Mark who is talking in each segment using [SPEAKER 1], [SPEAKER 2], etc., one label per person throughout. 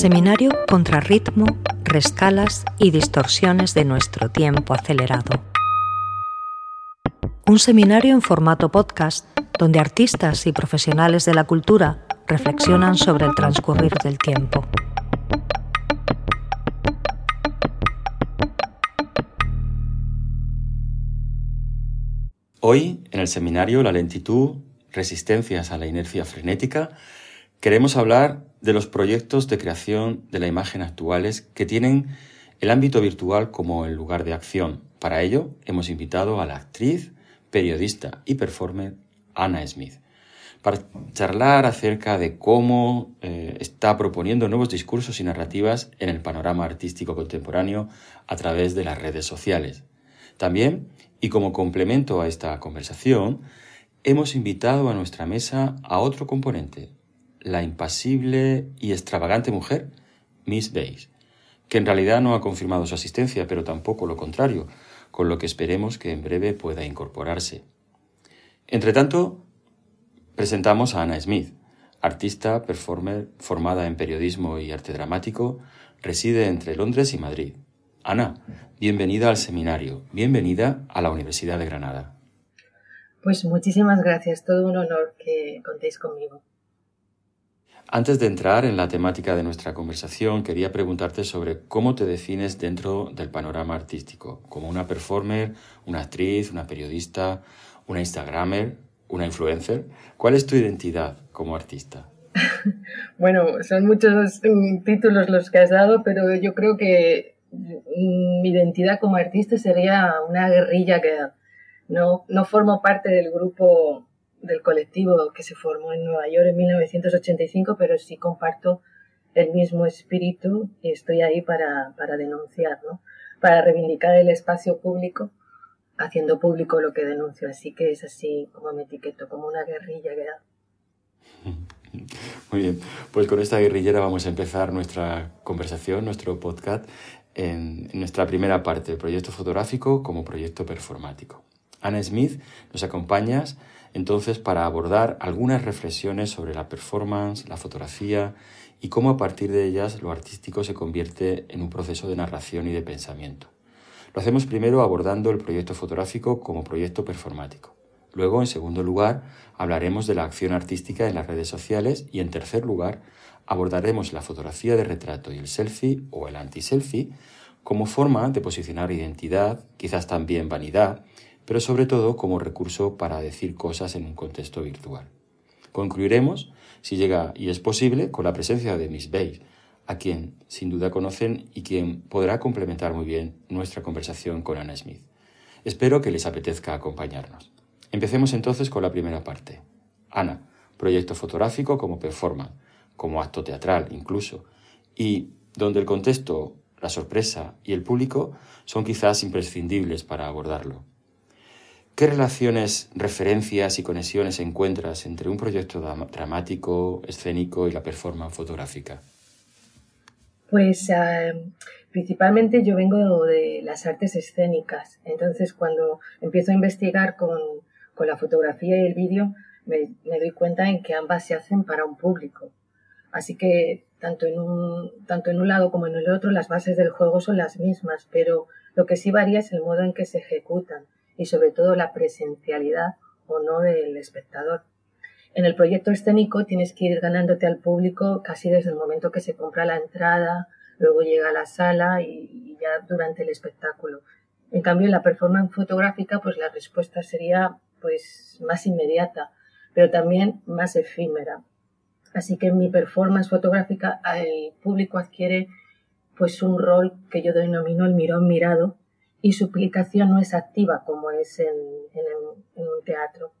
[SPEAKER 1] Seminario contra ritmo, rescalas y distorsiones de nuestro tiempo acelerado. Un seminario en formato podcast donde artistas y profesionales de la cultura reflexionan sobre el transcurrir del tiempo.
[SPEAKER 2] Hoy, en el seminario La lentitud, resistencias a la inercia frenética, queremos hablar de los proyectos de creación de la imagen actuales que tienen el ámbito virtual como el lugar de acción. Para ello, hemos invitado a la actriz, periodista y performer Anna Smith para charlar acerca de cómo eh, está proponiendo nuevos discursos y narrativas en el panorama artístico contemporáneo a través de las redes sociales. También, y como complemento a esta conversación, hemos invitado a nuestra mesa a otro componente, la impasible y extravagante mujer, Miss Bays, que en realidad no ha confirmado su asistencia, pero tampoco lo contrario, con lo que esperemos que en breve pueda incorporarse. Entre tanto, presentamos a Ana Smith, artista, performer, formada en periodismo y arte dramático, reside entre Londres y Madrid. Ana, bienvenida al seminario, bienvenida a la Universidad de Granada.
[SPEAKER 3] Pues muchísimas gracias, todo un honor que contéis conmigo.
[SPEAKER 2] Antes de entrar en la temática de nuestra conversación, quería preguntarte sobre cómo te defines dentro del panorama artístico, como una performer, una actriz, una periodista, una Instagramer, una influencer. ¿Cuál es tu identidad como artista?
[SPEAKER 3] bueno, son muchos mm, títulos los que has dado, pero yo creo que mm, mi identidad como artista sería una guerrilla que no, no formo parte del grupo del colectivo que se formó en Nueva York en 1985, pero sí comparto el mismo espíritu y estoy ahí para, para denunciar, ¿no? para reivindicar el espacio público, haciendo público lo que denuncio. Así que es así como me etiqueto, como una guerrilla que
[SPEAKER 2] Muy bien, pues con esta guerrillera vamos a empezar nuestra conversación, nuestro podcast, en, nuestra primera parte, el proyecto fotográfico como proyecto performático. Ana Smith, nos acompañas entonces para abordar algunas reflexiones sobre la performance, la fotografía y cómo a partir de ellas lo artístico se convierte en un proceso de narración y de pensamiento. Lo hacemos primero abordando el proyecto fotográfico como proyecto performático. Luego, en segundo lugar, hablaremos de la acción artística en las redes sociales y en tercer lugar, abordaremos la fotografía de retrato y el selfie o el anti-selfie como forma de posicionar identidad, quizás también vanidad, pero sobre todo como recurso para decir cosas en un contexto virtual. Concluiremos, si llega y es posible, con la presencia de Miss Bay, a quien sin duda conocen y quien podrá complementar muy bien nuestra conversación con Anna Smith. Espero que les apetezca acompañarnos. Empecemos entonces con la primera parte. Ana, proyecto fotográfico como performance, como acto teatral incluso, y donde el contexto, la sorpresa y el público son quizás imprescindibles para abordarlo. ¿Qué relaciones, referencias y conexiones encuentras entre un proyecto dramático, escénico y la performance fotográfica?
[SPEAKER 3] Pues eh, principalmente yo vengo de las artes escénicas, entonces cuando empiezo a investigar con, la fotografía y el vídeo me, doy cuenta en que ambas se hacen para un público. Así que tanto en, un, tanto en un lado como en el otro las bases del juego son las mismas, pero lo que sí varía es el modo en que se ejecutan y sobre todo la presencialidad o no del espectador. En el proyecto escénico tienes que ir ganándote al público casi desde el momento que se compra la entrada, luego llega a la sala y, ya durante el espectáculo. En cambio, en la performance fotográfica, pues la respuesta sería pues más inmediata, pero también más efímera. Así que en mi performance fotográfica el público adquiere pues un rol que yo denomino el mirón mirado, y su aplicación no es activa como es en, un teatro.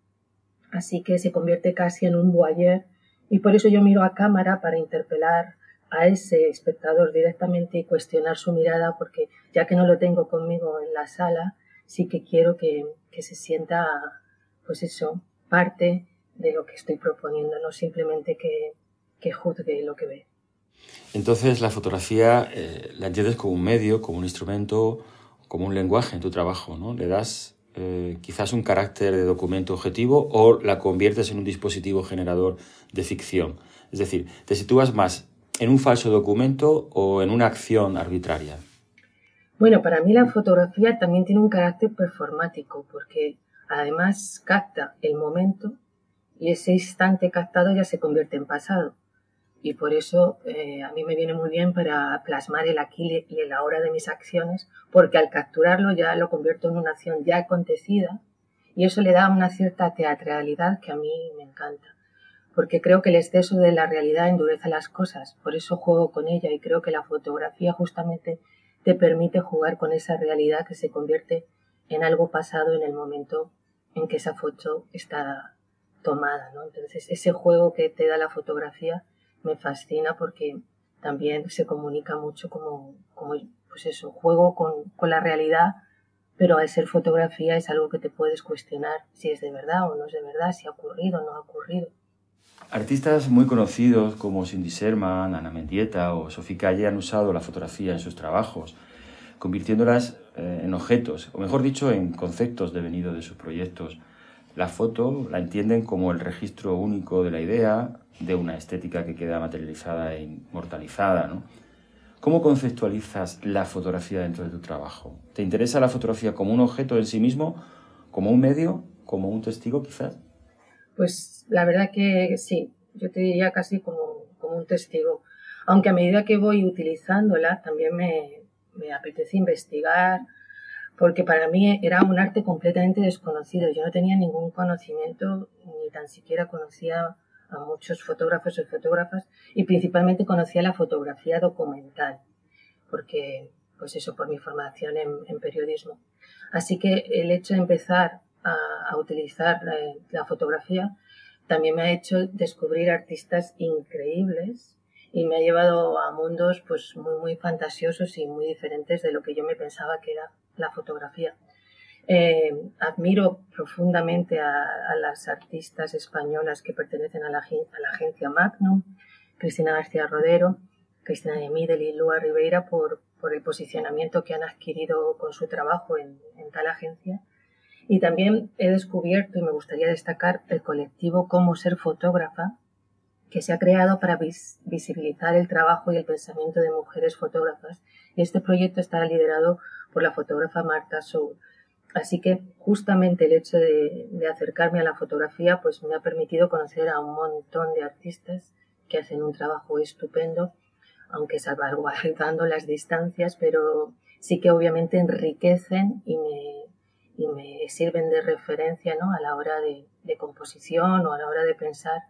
[SPEAKER 3] Así que se convierte casi en un voyeur y por eso yo miro a cámara para interpelar a ese espectador directamente y cuestionar su mirada porque ya que no lo tengo conmigo en la sala, sí que quiero que, se sienta, pues eso, parte de lo que estoy proponiendo, no simplemente que, juzgue lo que ve.
[SPEAKER 2] Entonces la fotografía eh, la entiendes como un medio, como un instrumento como un lenguaje en tu trabajo, ¿no? Le das eh, quizás un carácter de documento objetivo o la conviertes en un dispositivo generador de ficción. Es decir, te sitúas más en un falso documento o en una acción arbitraria?
[SPEAKER 3] Bueno, para mí la fotografía también tiene un carácter performático porque además capta el momento y ese instante captado ya se convierte en pasado. Y por eso eh, a mí me viene muy bien para plasmar el aquí y el ahora de mis acciones, porque al capturarlo ya lo convierto en una acción ya acontecida y eso le da una cierta teatralidad que a mí me encanta. Porque creo que el exceso de la realidad endurece las cosas, por eso juego con ella y creo que la fotografía justamente te permite jugar con esa realidad que se convierte en algo pasado en el momento en que esa foto está tomada, ¿no? Entonces, ese juego que te da la fotografía me fascina porque también se comunica mucho como, como pues eso, juego con, con la realidad, pero al ser fotografía es algo que te puedes cuestionar si es de verdad o no es de verdad, si ha ocurrido o no ha ocurrido.
[SPEAKER 2] Artistas muy conocidos como Cindy Sherman, Ana Mendieta o Sophie Calle han usado la fotografía en sus trabajos, convirtiéndolas eh, en objetos, o mejor dicho, en conceptos devenidos de sus proyectos. La foto la entienden como el registro único de la idea, de una estética que queda materializada e inmortalizada. ¿no? ¿Cómo conceptualizas la fotografía dentro de tu trabajo? ¿Te interesa la fotografía como un objeto en sí mismo, como un medio, como un testigo quizás?
[SPEAKER 3] Pues la verdad que sí, yo te diría casi como, como un testigo. Aunque a medida que voy utilizándola también me, me apetece investigar, porque para mí era un arte completamente desconocido. Yo no tenía ningún conocimiento, ni tan siquiera conocía a muchos fotógrafos y fotógrafas, y principalmente conocía la fotografía documental, porque, pues eso, por mi formación en, periodismo. Así que el hecho de empezar a, utilizar la, fotografía también me ha hecho descubrir artistas increíbles y me ha llevado a mundos pues muy muy fantasiosos y muy diferentes de lo que yo me pensaba que era la fotografía. Eh, admiro profundamente a, las artistas españolas que pertenecen a la, agencia Magnum, Cristina García Rodero, Cristina de Midel y Lua Ribeira por, el posicionamiento que han adquirido con su trabajo en tal agencia y también he descubierto, y me gustaría destacar, el colectivo Cómo ser fotógrafa, que se ha creado para visibilizar el trabajo y el pensamiento de mujeres fotógrafas. Y este proyecto está liderado por la fotógrafa Marta Soul. Así que justamente el hecho de, de, acercarme a la fotografía pues me ha permitido conocer a un montón de artistas que hacen un trabajo estupendo, aunque salvaguardando las distancias, pero sí que obviamente enriquecen y me, y me sirven de referencia ¿no? a la hora de, composición o a la hora de pensar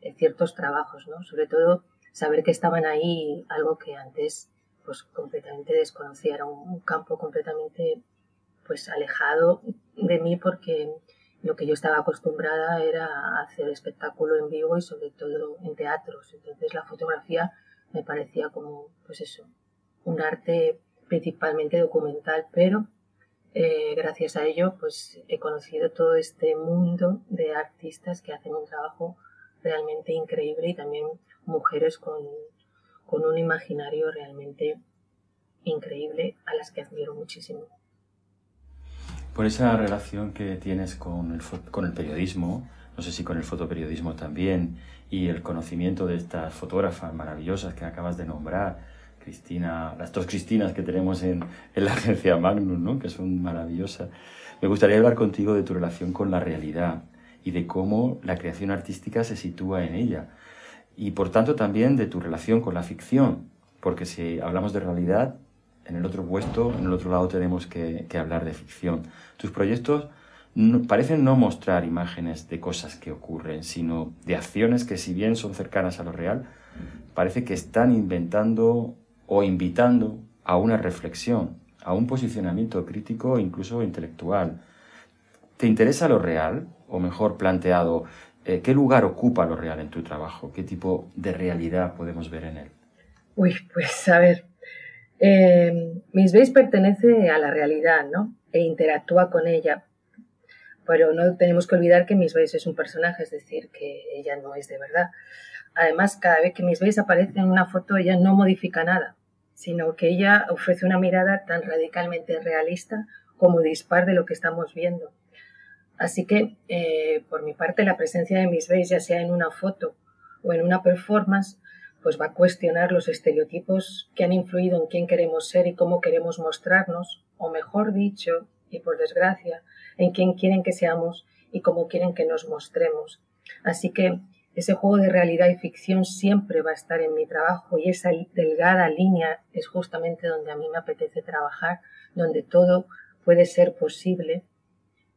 [SPEAKER 3] en ciertos trabajos, ¿no? sobre todo saber que estaban ahí algo que antes pues completamente desconocía, era un, campo completamente pues alejado de mí porque lo que yo estaba acostumbrada era hacer espectáculo en vivo y sobre todo en teatros. Entonces la fotografía me parecía como, pues eso, un arte principalmente documental, pero eh, gracias a ello, pues he conocido todo este mundo de artistas que hacen un trabajo realmente increíble y también mujeres con, con un imaginario realmente increíble a las que admiro muchísimo.
[SPEAKER 2] Por esa relación que tienes con el, con el periodismo, no sé si con el fotoperiodismo también, y el conocimiento de estas fotógrafas maravillosas que acabas de nombrar, Cristina, las dos Cristinas que tenemos en, en la agencia Magnum, ¿no? que son maravillosas. Me gustaría hablar contigo de tu relación con la realidad y de cómo la creación artística se sitúa en ella. Y por tanto también de tu relación con la ficción, porque si hablamos de realidad, en el otro puesto, en el otro lado tenemos que, hablar de ficción. Tus proyectos parecen no mostrar imágenes de cosas que ocurren, sino de acciones que si bien son cercanas a lo real, parece que están inventando o invitando a una reflexión, a un posicionamiento crítico incluso intelectual. ¿Te interesa lo real? O mejor planteado, eh, ¿qué lugar ocupa lo real en tu trabajo? ¿Qué tipo de realidad podemos ver en él?
[SPEAKER 3] Uy, pues a ver, eh, Miss Base pertenece a la realidad, ¿no? E interactúa con ella. Pero no tenemos que olvidar que Miss Base es un personaje, es decir, que ella no es de verdad. Además, cada vez que Miss Base aparece en una foto, ella no modifica nada sino que ella ofrece una mirada tan radicalmente realista como dispar de lo que estamos viendo. Así que, eh, por mi parte, la presencia de Miss Base, ya sea en una foto o en una performance, pues va a cuestionar los estereotipos que han influido en quién queremos ser y cómo queremos mostrarnos, o mejor dicho, y por desgracia, en quién quieren que seamos y cómo quieren que nos mostremos. Así que ese juego de realidad y ficción siempre va a estar en mi trabajo y esa delgada línea es justamente donde a mí me apetece trabajar, donde todo puede ser posible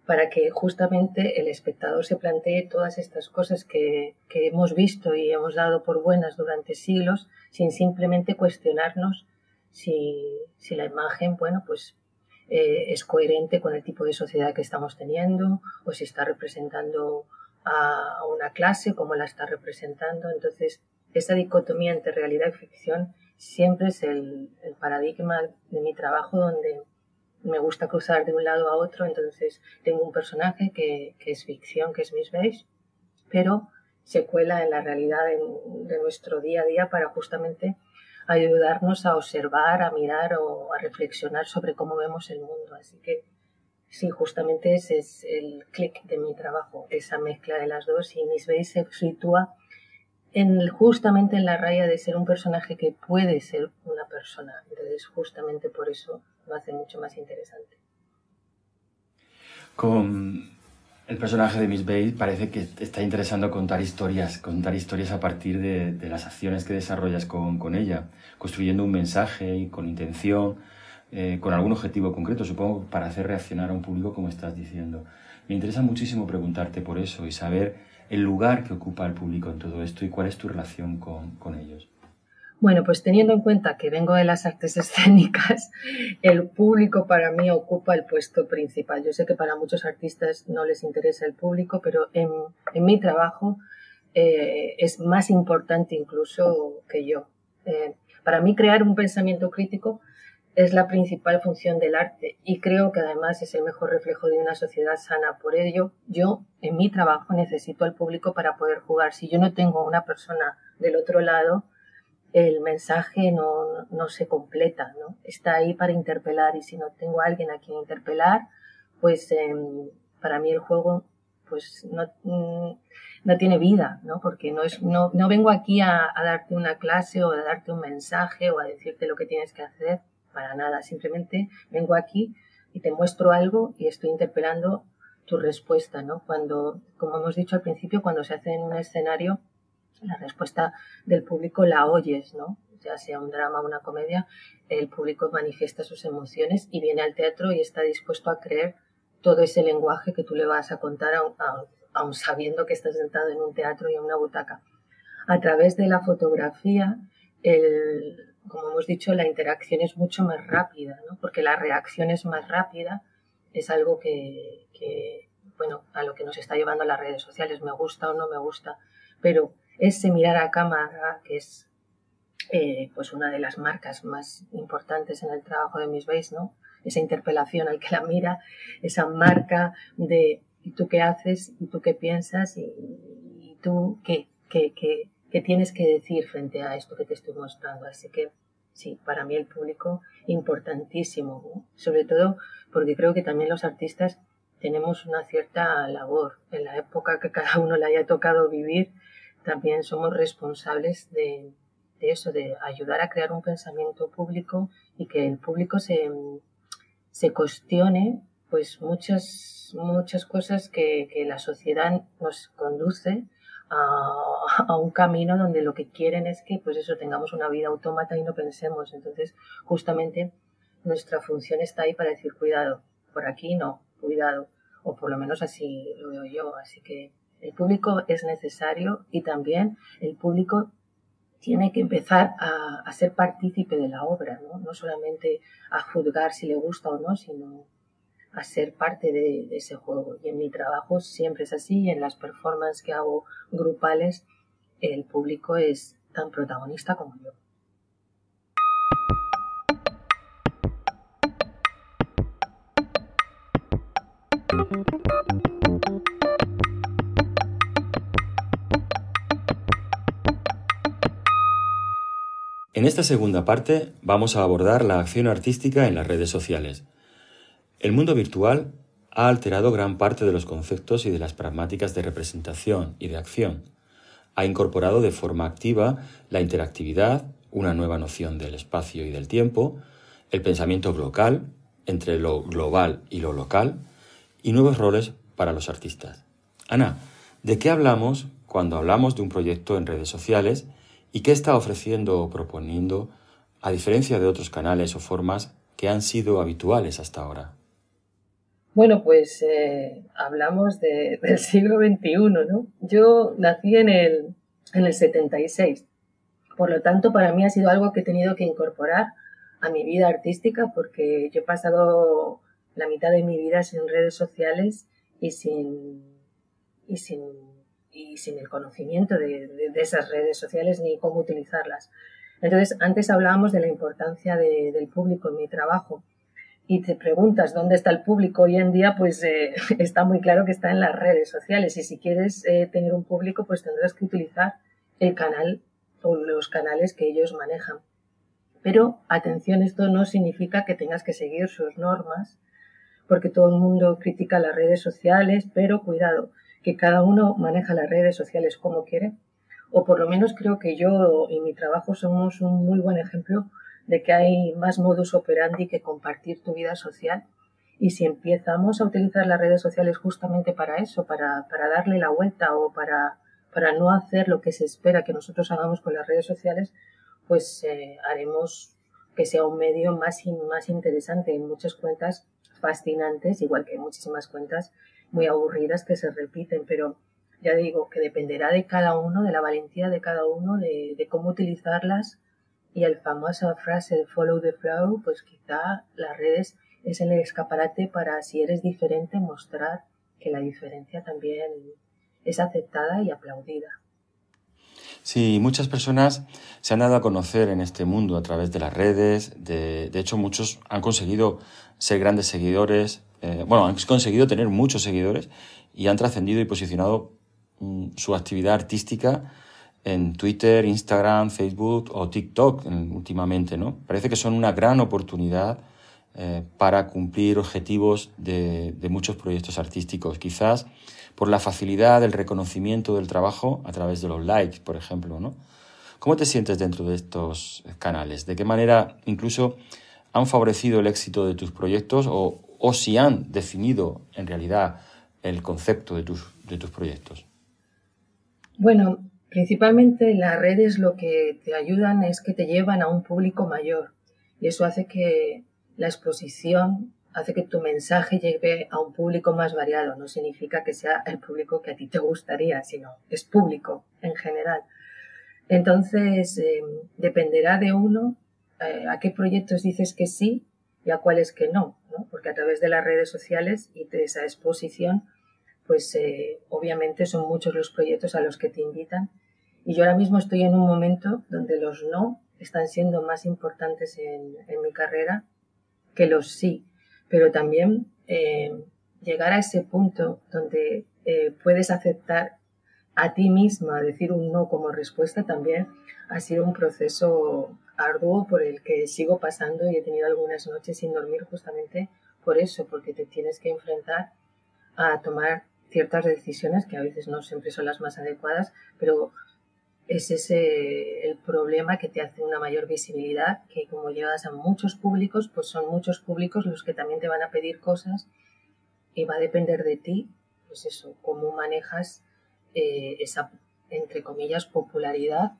[SPEAKER 3] para que justamente el espectador se plantee todas estas cosas que, hemos visto y hemos dado por buenas durante siglos sin simplemente cuestionarnos si, la imagen, bueno, pues eh, es coherente con el tipo de sociedad que estamos teniendo o si está representando a una clase como la está representando. Entonces, esa dicotomía entre realidad y ficción siempre es el paradigma de mi trabajo donde me gusta cruzar de un lado a otro, entonces tengo un personaje que, es ficción, que es Miss Beige, pero se cuela en la realidad de, nuestro día a día para justamente ayudarnos a observar, a mirar o a reflexionar sobre cómo vemos el mundo. Así que sí, justamente ese es el clic de mi trabajo, esa mezcla de las dos y Miss Beige se sitúa en, justamente en la raya de ser un personaje que puede ser una persona. Entonces, justamente por eso lo hace mucho más interesante.
[SPEAKER 2] Con el personaje de Miss Bay parece que está interesando contar historias, contar historias a partir de, las acciones que desarrollas con, con, ella, construyendo un mensaje y con intención, eh, con algún objetivo concreto, supongo, para hacer reaccionar a un público como estás diciendo. Me interesa muchísimo preguntarte por eso y saber el lugar que ocupa el público en todo esto y cuál es tu relación con, con ellos.
[SPEAKER 3] Bueno, pues teniendo en cuenta que vengo de las artes escénicas, el público para mí ocupa el puesto principal. Yo sé que para muchos artistas no les interesa el público, pero en, en mi trabajo eh, es más importante incluso que yo. Eh, para mí crear un pensamiento crítico es la principal función del arte y creo que además es el mejor reflejo de una sociedad sana. Por ello, yo en mi trabajo necesito al público para poder jugar. Si yo no tengo una persona del otro lado, el mensaje no, no, se completa, ¿no? Está ahí para interpelar y si no tengo a alguien a quien interpelar, pues em, para mí el juego pues no, mm, no, tiene vida, ¿no? Porque no, es, no, no vengo aquí a, a, darte una clase o a darte un mensaje o a decirte lo que tienes que hacer, para nada, simplemente vengo aquí y te muestro algo y estoy interpelando tu respuesta, ¿no? Cuando, como hemos dicho al principio, cuando se hace en un escenario, la respuesta del público la oyes, ¿no? Ya sea un drama o una comedia, el público manifiesta sus emociones y viene al teatro y está dispuesto a creer todo ese lenguaje que tú le vas a contar, aun, sabiendo que estás sentado en un teatro y en una butaca. A través de la fotografía, el, como hemos dicho, la interacción es mucho más rápida, ¿no? porque la reacción es más rápida, es algo que, bueno, a lo que nos está llevando las redes sociales, me gusta o no me gusta, pero ese mirar a cámara, que es eh, pues una de las marcas más importantes en el trabajo de Miss Base, ¿no? Esa interpelación al que la mira, esa marca de ¿y tú qué haces? ¿y tú qué piensas? ¿y, tú qué, qué, qué, qué tienes que decir frente a esto que te estoy mostrando? Así que sí, para mí el público importantísimo, sobre todo porque creo que también los artistas tenemos una cierta labor en la época que cada uno le haya tocado vivir también somos responsables de, eso, de ayudar a crear un pensamiento público y que el público se, se cuestione pues muchas, muchas cosas que, la sociedad nos conduce a, a, un camino donde lo que quieren es que pues eso tengamos una vida autómata y no pensemos. Entonces, justamente nuestra función está ahí para decir cuidado, por aquí no, cuidado, o por lo menos así lo veo yo. Así que el público es necesario y también el público tiene que empezar a, ser partícipe de la obra, ¿no? no solamente a juzgar si le gusta o no, sino a ser parte de, ese juego. Y en mi trabajo siempre es así, y en las performances que hago grupales, el público es tan protagonista como yo.
[SPEAKER 2] En esta segunda parte vamos a abordar la acción artística en las redes sociales. El mundo virtual ha alterado gran parte de los conceptos y de las pragmáticas de representación y de acción. ha incorporado de forma activa la interactividad, una nueva noción del espacio y del tiempo, el pensamiento local, entre lo global y lo local, y nuevos roles para los artistas. Ana, ¿de qué hablamos cuando hablamos de un proyecto en redes sociales y qué está ofreciendo o proponiendo a diferencia de otros canales o formas que han sido habituales hasta ahora?
[SPEAKER 3] Bueno, pues eh, hablamos del siglo XXI, ¿no? Yo nací en el, en el 76, por lo tanto para mí ha sido algo que he tenido que incorporar a mi vida artística porque yo he pasado la mitad de mi vida sin redes sociales y sin, y sin, y sin el conocimiento de, de, esas redes sociales ni cómo utilizarlas. Entonces, antes hablábamos de la importancia del público en mi trabajo y te preguntas dónde está el público hoy en día, pues eh, está muy claro que está en las redes sociales y si quieres eh, tener un público, pues tendrás que utilizar el canal o los canales que ellos manejan. Pero atención, esto no significa que tengas que seguir sus normas, porque todo el mundo critica las redes sociales, pero cuidado, que cada uno maneja las redes sociales como quiere, o por lo menos creo que yo y mi trabajo somos un muy buen ejemplo de que hay más modus operandi que compartir tu vida social. Y si empezamos a utilizar las redes sociales justamente para eso, para, para darle la vuelta o para, para no hacer lo que se espera que nosotros hagamos con las redes sociales, pues eh, haremos que sea un medio más, más interesante en muchas cuentas fascinantes, igual que muchísimas cuentas muy aburridas que se repiten, pero ya digo que dependerá de cada uno, de la valentía de cada uno, de cómo utilizarlas y el famosa frase de follow the flow, pues quizá las redes es el escaparate para si eres diferente mostrar que la diferencia también es aceptada y aplaudida.
[SPEAKER 2] Sí, muchas personas se han dado a conocer en este mundo a través de las redes. De, hecho, muchos han conseguido ser grandes seguidores. Eh, bueno, han conseguido tener muchos seguidores y han trascendido y posicionado mm, su actividad artística en Twitter, Instagram, Facebook o TikTok últimamente, ¿no? Parece que son una gran oportunidad eh, para cumplir objetivos de, de muchos proyectos artísticos. Quizás por la facilidad del reconocimiento del trabajo a través de los likes, por ejemplo, ¿no? ¿Cómo te sientes dentro de estos canales? ¿De qué manera incluso han favorecido el éxito de tus proyectos o, o si han definido en realidad el concepto de tus, de tus proyectos?
[SPEAKER 3] Bueno, principalmente las redes lo que te ayudan es que te llevan a un público mayor y eso hace que la exposición hace que tu mensaje llegue a un público más variado. No significa que sea el público que a ti te gustaría, sino es público en general. Entonces, em, dependerá de uno eh, a qué proyectos dices que sí y a cuáles que no, ¿no? Porque a través de las redes sociales y de esa exposición, pues eh, obviamente son muchos los proyectos a los que te invitan. Y yo ahora mismo estoy en un momento donde los no están siendo más importantes en, en mi carrera que los sí pero también eh, llegar a ese punto donde eh, puedes aceptar a ti misma decir un no como respuesta también ha sido un proceso arduo por el que sigo pasando y he tenido algunas noches sin dormir justamente por eso, porque te tienes que enfrentar a tomar ciertas decisiones que a veces no siempre son las más adecuadas, pero es ese el problema que te hace una mayor visibilidad, que como llevas a muchos públicos, pues son muchos públicos los que también te van a pedir cosas y va a depender de ti, pues eso, cómo manejas eh, esa, entre comillas, popularidad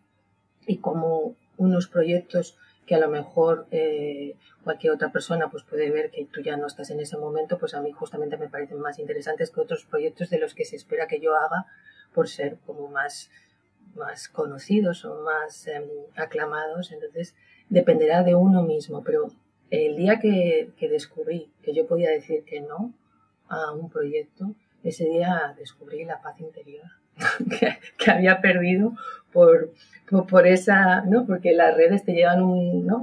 [SPEAKER 3] y cómo unos proyectos que a lo mejor eh, cualquier otra persona pues puede ver que tú ya no estás en ese momento, pues a mí justamente me parecen más interesantes que otros proyectos de los que se espera que yo haga por ser como más más conocidos o más em, aclamados, entonces dependerá de uno mismo, pero el día que, descubrí que yo podía decir que no a un proyecto, ese día descubrí la paz interior que, había perdido por, por, esa, ¿no? Porque las redes te llevan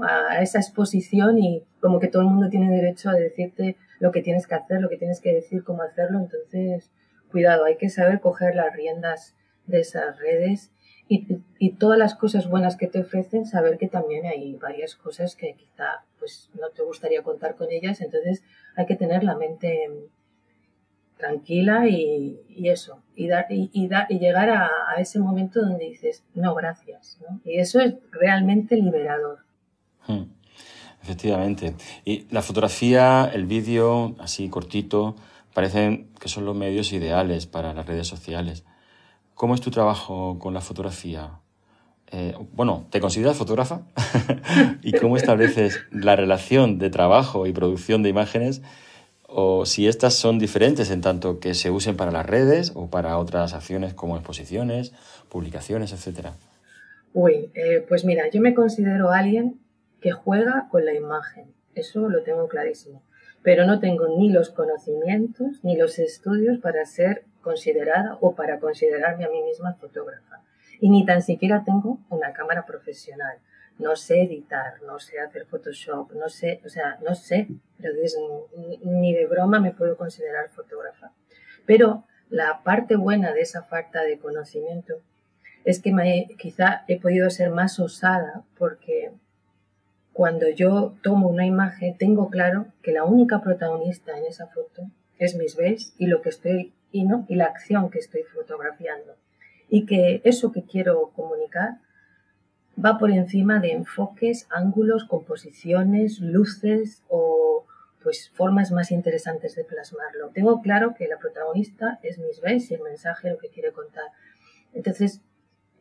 [SPEAKER 3] a esa exposición y como que todo el mundo tiene derecho a decirte lo que tienes que hacer, lo que tienes que decir, cómo hacerlo. Entonces, cuidado, hay que saber coger las riendas de esas redes y, todas las cosas buenas que te ofrecen, saber que también hay varias cosas que quizá pues no te gustaría contar con ellas, entonces hay que tener la mente tranquila y, eso, y, dar, y, y, llegar a, ese momento donde dices, no, gracias. Y eso es realmente liberador.
[SPEAKER 2] Hmm. Efectivamente. Y la fotografía, el vídeo, así cortito, parecen que son los medios ideales para las redes sociales. ¿Cómo es tu trabajo con la fotografía? Eh, bueno, ¿te consideras fotógrafa? ¿Y cómo estableces la relación de trabajo y producción de imágenes? O si estas son diferentes en tanto que se usen para las redes o para otras acciones como exposiciones, publicaciones, etcétera.
[SPEAKER 3] Uy, eh, pues mira, yo me considero alguien que juega con la imagen. Eso lo tengo clarísimo. Pero no tengo ni los conocimientos ni los estudios para ser considerada o para considerarme a mí misma fotógrafa y ni tan siquiera tengo una cámara profesional. No sé editar, no sé hacer Photoshop, no sé, o sea, no sé, ni de broma me puedo considerar fotógrafa. Pero la parte buena de esa falta de conocimiento es que quizá he podido ser más osada porque cuando yo tomo una imagen tengo claro que la única protagonista en esa foto es mis veis y lo que estoy y no y la acción que estoy fotografiando y que eso que quiero comunicar va por encima de enfoques, ángulos, composiciones, luces o pues formas más interesantes de plasmarlo. Tengo claro que la protagonista es Miss Bess y el mensaje lo que quiere contar. Entonces,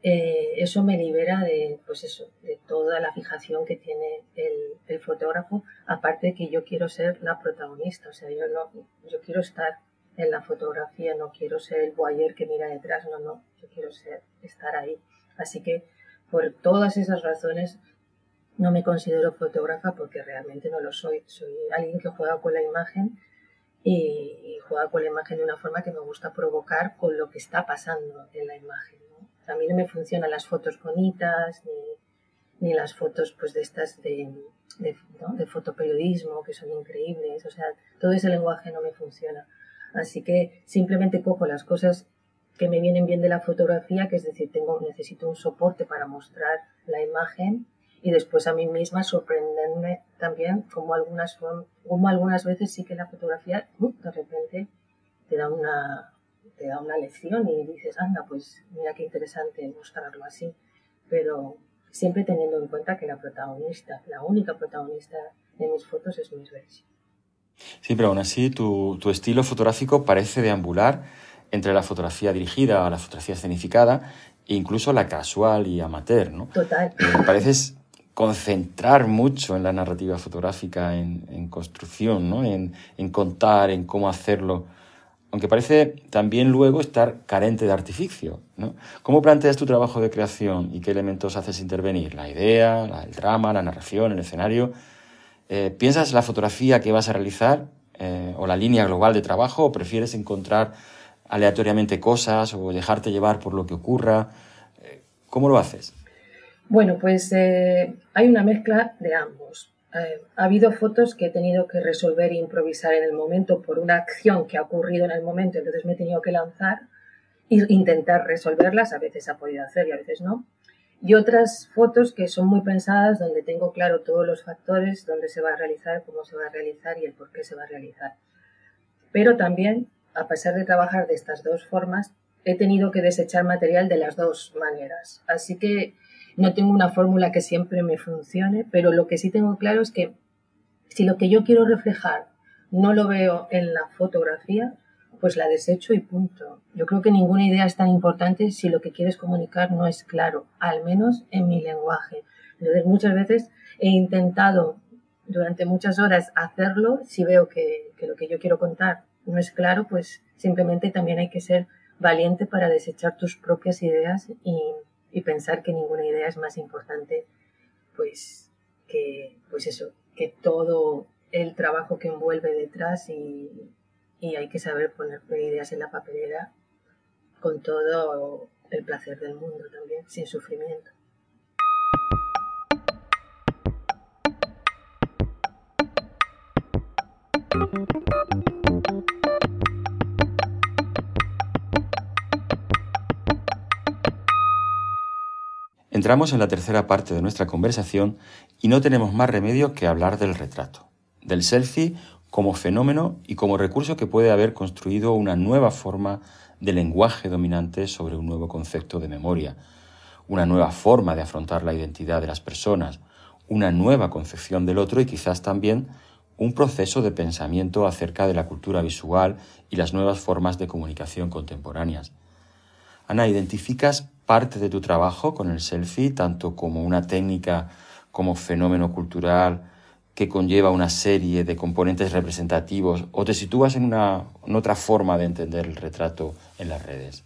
[SPEAKER 3] eh, eso me libera de, pues eso, de toda la fijación que tiene el, fotógrafo, aparte de que yo quiero ser la protagonista, o sea, yo no, yo quiero estar en la fotografía, no quiero ser el boyer que mira detrás, no, no, yo quiero ser, estar ahí. Así que por todas esas razones no me considero fotógrafa porque realmente no lo soy. Soy alguien que juega con la imagen y, juega con la imagen de una forma que me gusta provocar con lo que está pasando en la imagen. A mí no me funcionan las fotos bonitas ni, las fotos pues de estas de, de, de fotoperiodismo que son increíbles. O sea, todo ese lenguaje no me funciona. Así que simplemente cojo las cosas que me vienen bien de la fotografía, que es decir, tengo, necesito un soporte para mostrar la imagen y después a mí misma sorprenderme también como algunas, como algunas veces sí que la fotografía uh, de repente te da una te da una lección y dices, anda, pues mira qué interesante mostrarlo así. Pero siempre teniendo en cuenta que la protagonista, la única protagonista de mis fotos es Miss Bessie.
[SPEAKER 2] Sí, pero aún así tu, tu estilo fotográfico parece deambular entre la fotografía dirigida a la fotografía escenificada e incluso la casual y amateur, ¿no?
[SPEAKER 3] Total.
[SPEAKER 2] Eh, pareces concentrar mucho en la narrativa fotográfica, en, en construcción, ¿no? En, en, contar, en cómo hacerlo, aunque parece también luego estar carente de artificio, ¿no? ¿Cómo planteas tu trabajo de creación y qué elementos haces intervenir? ¿La idea, la, el drama, la narración, el escenario? Eh, ¿Piensas la fotografía que vas a realizar eh, o la línea global de trabajo o prefieres encontrar aleatoriamente cosas o dejarte llevar por lo que ocurra? Eh, ¿Cómo lo haces?
[SPEAKER 3] Bueno, pues hay una mezcla de ambos. ha habido fotos que he tenido que resolver e improvisar en el momento por una acción que ha ocurrido en el momento, entonces me he tenido que lanzar e intentar resolverlas. A veces ha podido hacer y a veces no y otras fotos que son muy pensadas donde tengo claro todos los factores, dónde se va a realizar, cómo se va a realizar y el por qué se va a realizar. Pero también, a pesar de trabajar de estas dos formas, he tenido que desechar material de las dos maneras. Así que no tengo una fórmula que siempre me funcione, pero lo que sí tengo claro es que si lo que yo quiero reflejar no lo veo en la fotografía, pues la desecho y punto. Yo creo que ninguna idea es tan importante si lo que quieres comunicar no es claro, al menos en mi lenguaje. Entonces muchas veces he intentado durante muchas horas hacerlo, si veo que, lo que yo quiero contar no es claro, pues simplemente también hay que ser valiente para desechar tus propias ideas y, pensar que ninguna idea es más importante pues que pues eso, que todo el trabajo que envuelve detrás y, y hay que saber poner ideas en la papelera con todo el placer del mundo también, sin sufrimiento.
[SPEAKER 2] Entramos en la tercera parte de nuestra conversación y no tenemos más remedio que hablar del retrato, del selfie como fenómeno y como recurso que puede haber construido una nueva forma del lenguaje dominante sobre un nuevo concepto de memoria, una nueva forma de afrontar la identidad de las personas, una nueva concepción del otro y quizás también un proceso de pensamiento acerca de la cultura visual y las nuevas formas de comunicación contemporáneas. Ana, ¿identificas parte de tu trabajo con el selfie, tanto como una técnica, como fenómeno cultural que conlleva una serie de componentes representativos, o te sitúas en, una, en otra forma de entender el retrato en las redes?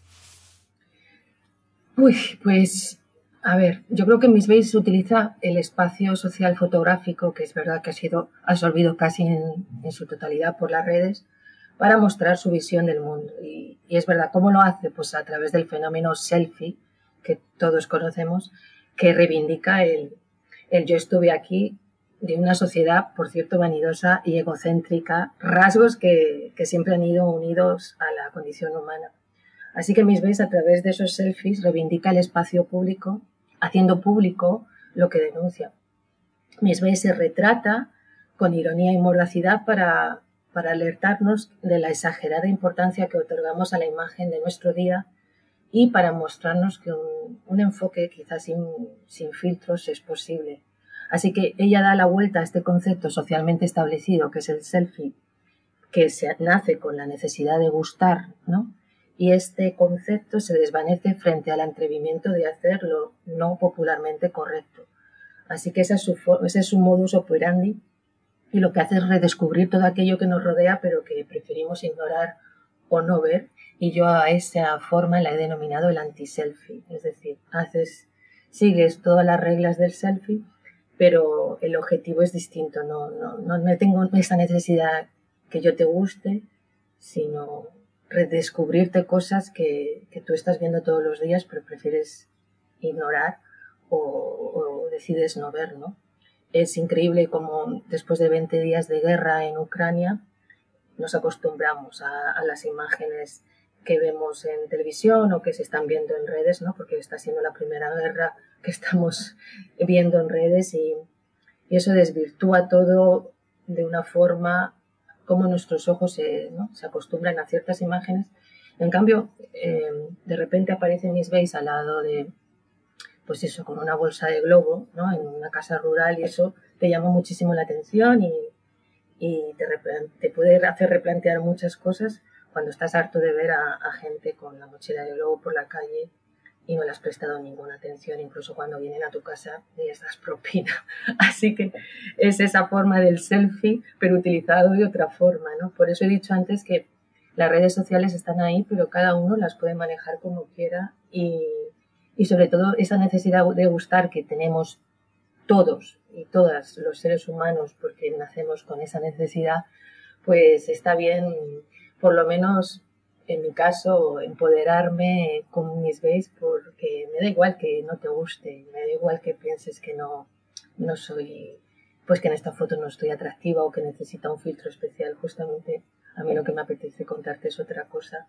[SPEAKER 3] Uy, pues a ver, yo creo que Miss Base utiliza el espacio social fotográfico, que es verdad que ha sido absorbido casi en, su totalidad por las redes, para mostrar su visión del mundo. Y, es verdad, ¿cómo lo hace? Pues a través del fenómeno selfie, que todos conocemos, que reivindica el, el yo estuve aquí de una sociedad, por cierto, vanidosa y egocéntrica, rasgos que, que siempre han ido unidos a la condición humana. Así que Miss Base, a través de esos selfies, reivindica el espacio público haciendo público lo que denuncia. Misma se retrata con ironía y mordacidad para, para alertarnos de la exagerada importancia que otorgamos a la imagen de nuestro día y para mostrarnos que un, enfoque quizás sin, filtros es posible. Así que ella da la vuelta a este concepto socialmente establecido que es el selfie, que se nace con la necesidad de gustar, ¿no? y este concepto se desvanece frente al atrevimiento de hacer lo no popularmente correcto. Así que ese es su modus operandi y lo que hace es redescubrir todo aquello que nos rodea pero que preferimos ignorar o no ver. Y yo a esa forma la he denominado el anti-selfie, es decir, haces, sigues todas las reglas del selfie pero el objetivo es distinto, no, no, no tengo esa necesidad que yo te guste, sino redescubrirte cosas que, que, tú estás viendo todos los días, pero prefieres ignorar o, decides no ver, ¿no? Es increíble como después de 20 días de guerra en Ucrania nos acostumbramos a, las imágenes que vemos en televisión o que se están viendo en redes, ¿no? Porque está siendo la primera guerra que estamos viendo en redes y, eso desvirtúa todo de una forma cómo nuestros ojos se, acostumbran a ciertas imágenes. En cambio, eh, de repente aparece Miss Base al lado de, pues eso, con una bolsa de globo, ¿no? En una casa rural y eso te llama muchísimo la atención y, te, puede hacer replantear muchas cosas cuando estás harto de ver a, a gente con la mochila de globo por la calle y no le has prestado ninguna atención, incluso cuando vienen a tu casa y les das propina. Así que es esa forma del selfie, pero utilizado de otra forma, ¿no? Por eso he dicho antes que las redes sociales están ahí, pero cada uno las puede manejar como quiera y, y sobre todo esa necesidad de gustar que tenemos todos y todas los seres humanos, porque nacemos con esa necesidad, pues está bien por lo menos en mi caso, empoderarme con mis veis porque me da igual que no te guste, me da igual que pienses que no, no soy, pues que en esta foto no estoy atractiva o que necesita un filtro especial. Justamente a mí lo que me apetece contarte es otra cosa.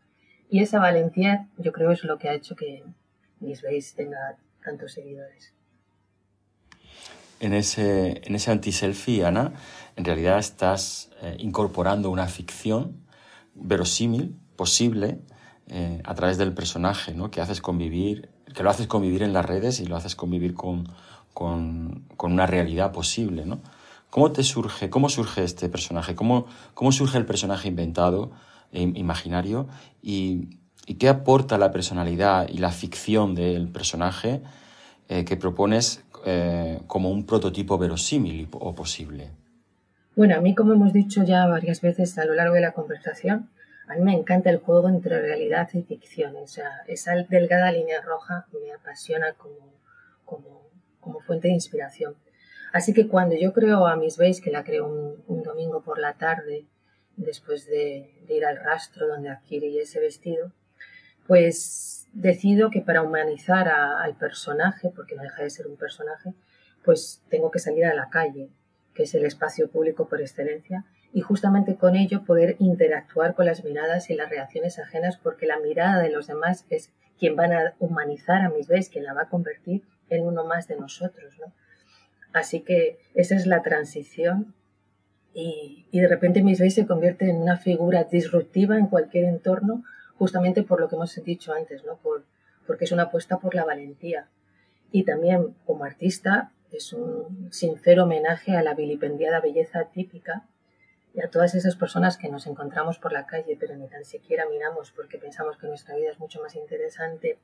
[SPEAKER 3] Y esa valentía yo creo es lo que ha hecho que veis tenga tantos seguidores.
[SPEAKER 2] En ese, en ese anti-selfie, Ana, en realidad estás eh, incorporando una ficción verosímil posible eh, a través del personaje, ¿no? Que haces convivir, que lo haces convivir en las redes y lo haces convivir con, con, con una realidad posible, ¿no? ¿Cómo te surge, cómo surge este personaje? ¿Cómo, cómo surge el personaje inventado, e imaginario? Y, y, qué aporta la personalidad y la ficción del personaje eh, que propones eh, como un prototipo verosímil o posible?
[SPEAKER 3] Bueno, a mí, como hemos dicho ya varias veces a lo largo de la conversación, a mí me encanta el juego entre realidad y ficción. O sea, esa delgada línea roja me apasiona como, como, como fuente de inspiración. Así que cuando yo creo a Miss Base, que la creo un, domingo por la tarde, después de, ir al rastro donde adquirí ese vestido, pues decido que para humanizar al personaje, porque no deja de ser un personaje, pues tengo que salir a la calle, que es el espacio público por excelencia, y justamente con ello poder interactuar con las miradas y las reacciones ajenas porque la mirada de los demás es quien van a humanizar a mis veces, quien la va a convertir en uno más de nosotros. ¿no? Así que esa es la transición y, de repente mis veces se convierte en una figura disruptiva en cualquier entorno justamente por lo que hemos dicho antes, ¿no? Por, porque es una apuesta por la valentía. Y también como artista es un sincero homenaje a la vilipendiada belleza típica y a todas esas personas que nos encontramos por la calle, pero ni tan siquiera miramos porque pensamos que nuestra vida es mucho más interesante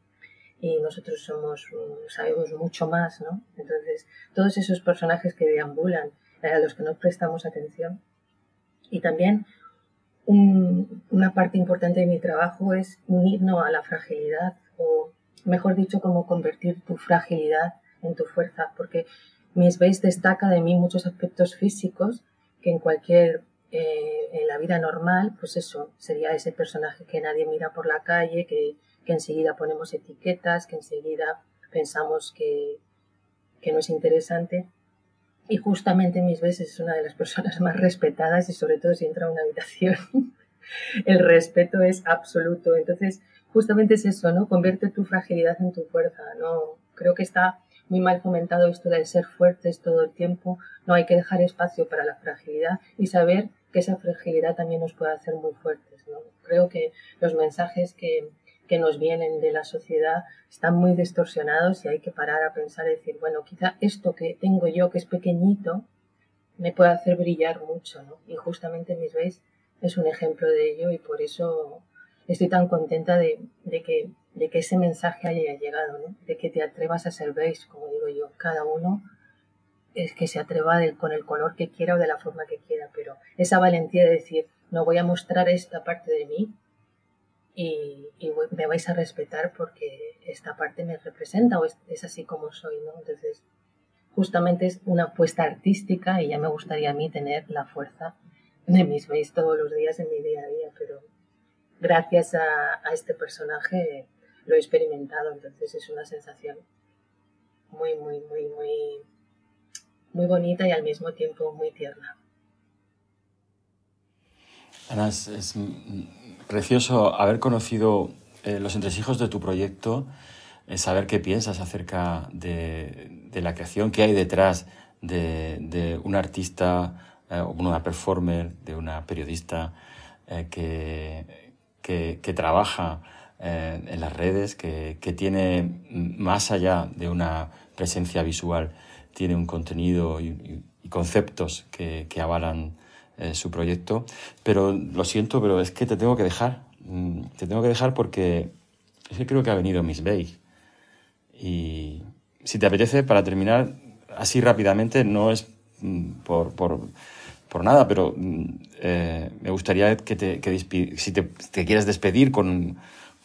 [SPEAKER 3] y nosotros somos, sabemos mucho más, ¿no? Entonces, todos esos personajes que deambulan, a los que no prestamos atención. Y también una parte importante de mi trabajo es unirnos a la fragilidad, o mejor dicho, como convertir tu fragilidad en tu fuerza, porque Miss Base destaca de mí muchos aspectos físicos que en cualquier eh, en la vida normal, pues eso, sería ese personaje que nadie mira por la calle, que, que enseguida ponemos etiquetas, que enseguida pensamos que, que no es interesante. Y justamente mis veces es una de las personas más respetadas y sobre todo si entra a una habitación, el respeto es absoluto. Entonces, justamente es eso, ¿no? Convierte tu fragilidad en tu fuerza, ¿no? Creo que está muy mal fomentado esto de ser fuertes todo el tiempo. No hay que dejar espacio para la fragilidad y saber que esa fragilidad también nos puede hacer muy fuertes. ¿no? Creo que los mensajes que, que nos vienen de la sociedad están muy distorsionados y hay que parar a pensar y decir, bueno, quizá esto que tengo yo, que es pequeñito, me puede hacer brillar mucho. Y justamente Miss veis es un ejemplo de ello y por eso estoy tan contenta de, de, que, de que ese mensaje haya llegado. De que te atrevas a ser veis, como digo yo, cada uno es que se atreva con el color que quiera o de la forma que quiera, pero esa valentía de decir, no voy a mostrar esta parte de mí y, me vais a respetar porque esta parte me representa o es, así como soy, ¿no? Entonces, justamente es una apuesta artística y ya me gustaría a mí tener la fuerza de mis veis todos los días en mi día a día, pero gracias a, a este personaje lo he experimentado, entonces es una sensación muy, muy, muy, muy muy bonita y al mismo tiempo muy tierna.
[SPEAKER 2] Ana, es, precioso haber conocido eh, los entresijos de tu proyecto, eh, saber qué piensas acerca de, la creación que hay detrás de, un artista, eh, una performer, de una periodista que, que, trabaja en las redes, que, que tiene más allá de una presencia visual tiene un contenido y, conceptos que, que avalan su proyecto. Pero lo siento, pero es que te tengo que dejar. Mm, te tengo que dejar porque es que creo que ha venido Miss Bay. Y si te apetece, para terminar así rápidamente, no es mm, por, por, por nada, pero mm, eh, me gustaría que, te, que si te, quieres despedir con,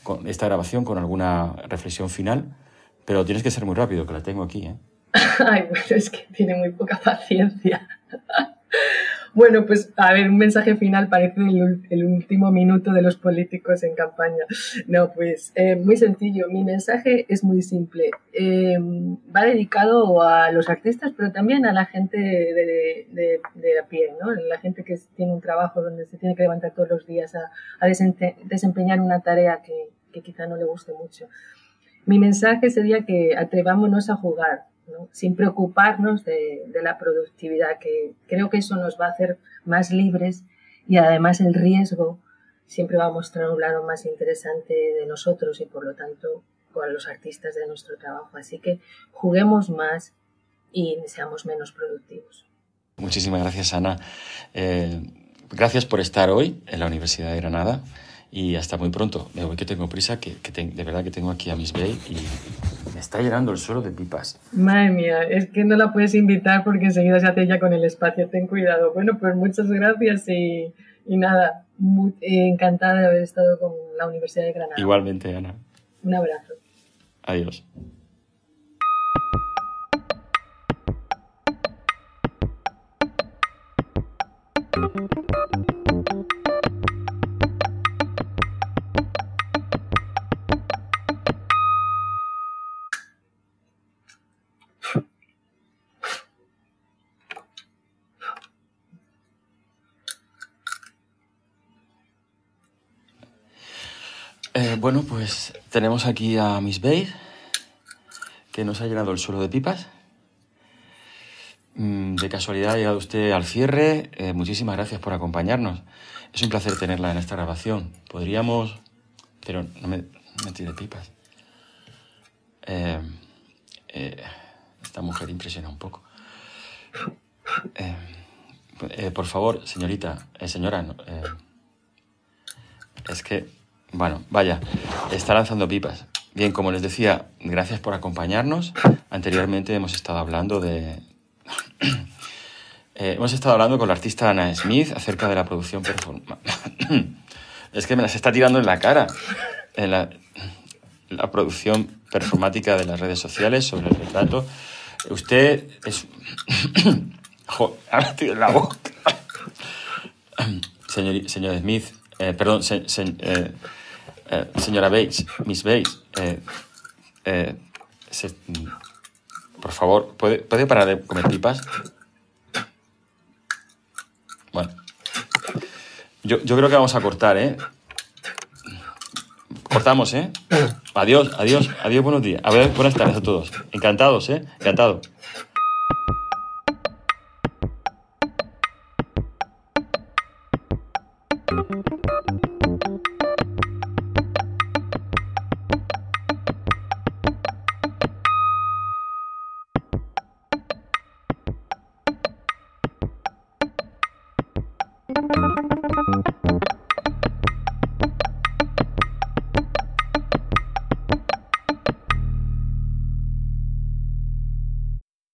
[SPEAKER 2] con esta grabación, con alguna reflexión final, pero tienes que ser muy rápido, que la tengo aquí. ¿eh?
[SPEAKER 3] Ay, bueno, es que tiene muy poca paciencia. Bueno, pues a ver, un mensaje final parece el, último minuto de los políticos en campaña. No, pues eh, muy sencillo. Mi mensaje es muy simple. Eh, va dedicado a los artistas, pero también a la gente de, de, de, a pie, ¿no? La gente que tiene un trabajo donde se tiene que levantar todos los días a, desempeñar una tarea que quizá no le guste mucho. Mi mensaje sería que atrevámonos a jugar, sin preocuparnos de, la productividad, que creo que eso nos va a hacer más libres y además el riesgo siempre va a mostrar un lado más interesante de nosotros y por lo tanto con los artistas de nuestro trabajo. Así que juguemos más y seamos menos productivos.
[SPEAKER 2] Muchísimas gracias, Ana. Eh, gracias por estar hoy en la Universidad de Granada y hasta muy pronto. Me voy que tengo prisa, que, de verdad que tengo aquí a Miss Bay y me está llenando el suelo de pipas.
[SPEAKER 3] Madre mía, es que no la puedes invitar porque enseguida se hace ella con el espacio, ten cuidado. Bueno, pues muchas gracias y, y nada, muy, encantada de haber estado con la Universidad de Granada.
[SPEAKER 2] Igualmente, Ana.
[SPEAKER 3] Un abrazo.
[SPEAKER 2] Adiós. Tenemos aquí a Miss Bay, que nos ha llenado el suelo de pipas. Mm, de casualidad ha llegado usted al cierre. Eh, muchísimas gracias por acompañarnos. Es un placer tenerla en esta grabación. Podríamos pero no me, me tire pipas. Eh, eh, esta mujer impresiona un poco. Por favor, señorita, señora, es que, bueno, vaya, está lanzando pipas. Bien, como les decía, gracias por acompañarnos. Anteriormente hemos estado hablando de... Eh, hemos estado hablando con la artista Ana Smith acerca de la producción es que me las está tirando en la cara. En la, la producción performática de las redes sociales sobre el retrato. Usted es... Joder, en la boca. Señor, señor Smith, eh, perdón, se- se- eh, eh, señora Bates, Miss Bates, eh, eh, por favor, ¿puede, ¿puede parar de comer pipas? Bueno, yo, yo creo que vamos a cortar, ¿eh? Cortamos, ¿eh? Adiós, adiós, adiós, buenos días. A ver, buenas tardes a todos. Encantados, ¿eh? Encantado.